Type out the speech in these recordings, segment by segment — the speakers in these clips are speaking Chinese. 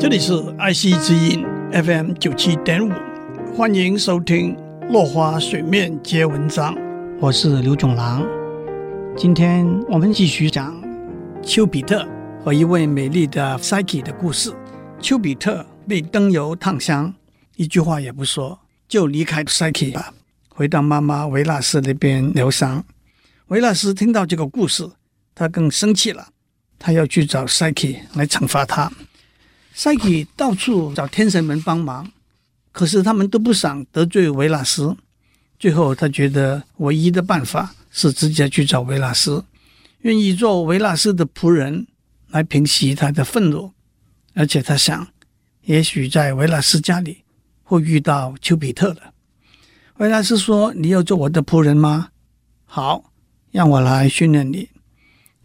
这里是爱惜之音 FM 九七点五，欢迎收听《落花水面接文章》，我是刘总郎。今天我们继续讲丘比特和一位美丽的 Psyche 的故事。丘比特被灯油烫伤，一句话也不说，就离开 Psyche 了，回到妈妈维纳斯那边疗伤。维纳斯听到这个故事，他更生气了，他要去找 Psyche 来惩罚他。Psyche 到处找天神们帮忙，可是他们都不想得罪维纳斯。最后，他觉得唯一的办法是直接去找维纳斯，愿意做维纳斯的仆人，来平息他的愤怒。而且他想，也许在维纳斯家里会遇到丘比特了。维纳斯说：“你要做我的仆人吗？好，让我来训练你。”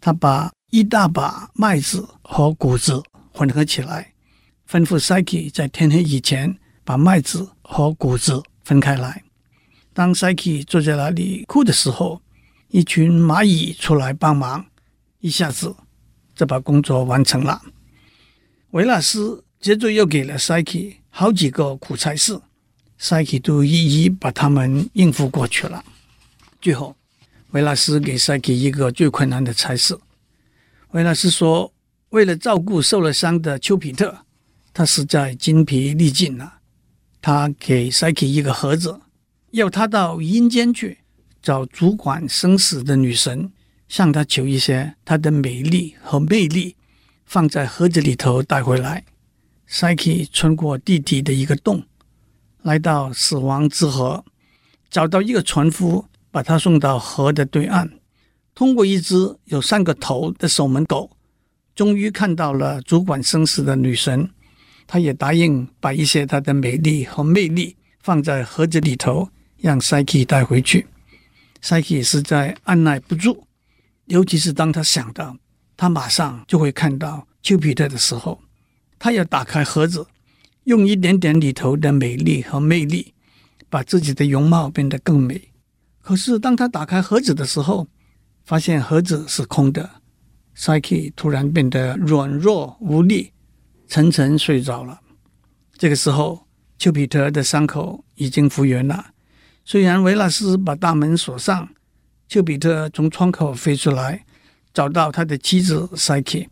他把一大把麦子和谷子混合起来。吩咐 Psyche 在天黑以前把麦子和谷子分开来。当 Psyche 坐在那里哭的时候，一群蚂蚁出来帮忙，一下子就把工作完成了。维纳斯接着又给了 Psyche 好几个苦差事，Psyche 都一一把他们应付过去了。最后，维纳斯给 Psyche 一个最困难的差事。维纳斯说：“为了照顾受了伤的丘比特。”他实在精疲力尽了。他给 Psyche 一个盒子，要他到阴间去找主管生死的女神，向她求一些她的美丽和魅力，放在盒子里头带回来。Psyche 穿过地底的一个洞，来到死亡之河，找到一个船夫，把他送到河的对岸。通过一只有三个头的守门狗，终于看到了主管生死的女神。他也答应把一些她的美丽和魅力放在盒子里头，让 Psyche 带回去。Psyche 实在按捺不住，尤其是当他想到他马上就会看到丘比特的时候，他要打开盒子，用一点点里头的美丽和魅力，把自己的容貌变得更美。可是当他打开盒子的时候，发现盒子是空的，Psyche 突然变得软弱无力。沉沉睡着了。这个时候，丘比特的伤口已经复原了。虽然维纳斯把大门锁上，丘比特从窗口飞出来，找到他的妻子 Psyche，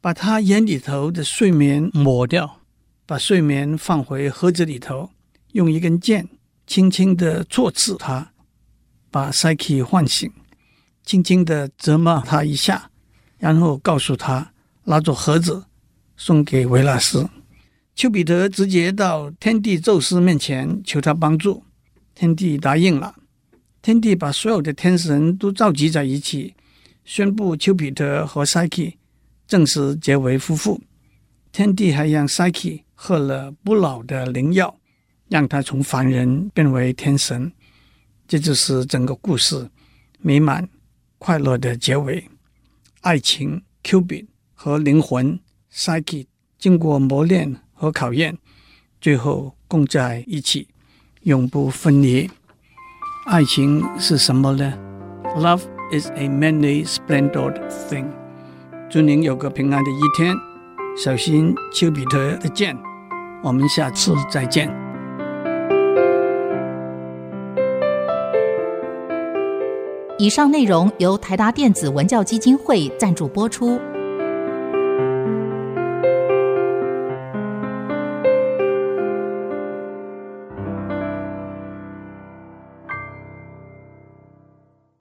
把他眼里头的睡眠抹掉，把睡眠放回盒子里头，用一根箭轻轻地戳刺他，把 Psyche 唤醒，轻轻地责骂他一下，然后告诉他拿着盒子。送给维纳斯，丘比特直接到天帝宙斯面前求他帮助，天帝答应了。天帝把所有的天神都召集在一起，宣布丘比特和 Psyche 正式结为夫妇。天帝还让 Psyche 喝了不老的灵药，让他从凡人变为天神。这就是整个故事美满快乐的结尾。爱情，Cupid 和灵魂。Psyche 经过磨练和考验，最后共在一起，永不分离。爱情是什么呢？Love is a many splendid thing。祝您有个平安的一天，小心丘比特的箭。我们下次再见。以上内容由台达电子文教基金会赞助播出。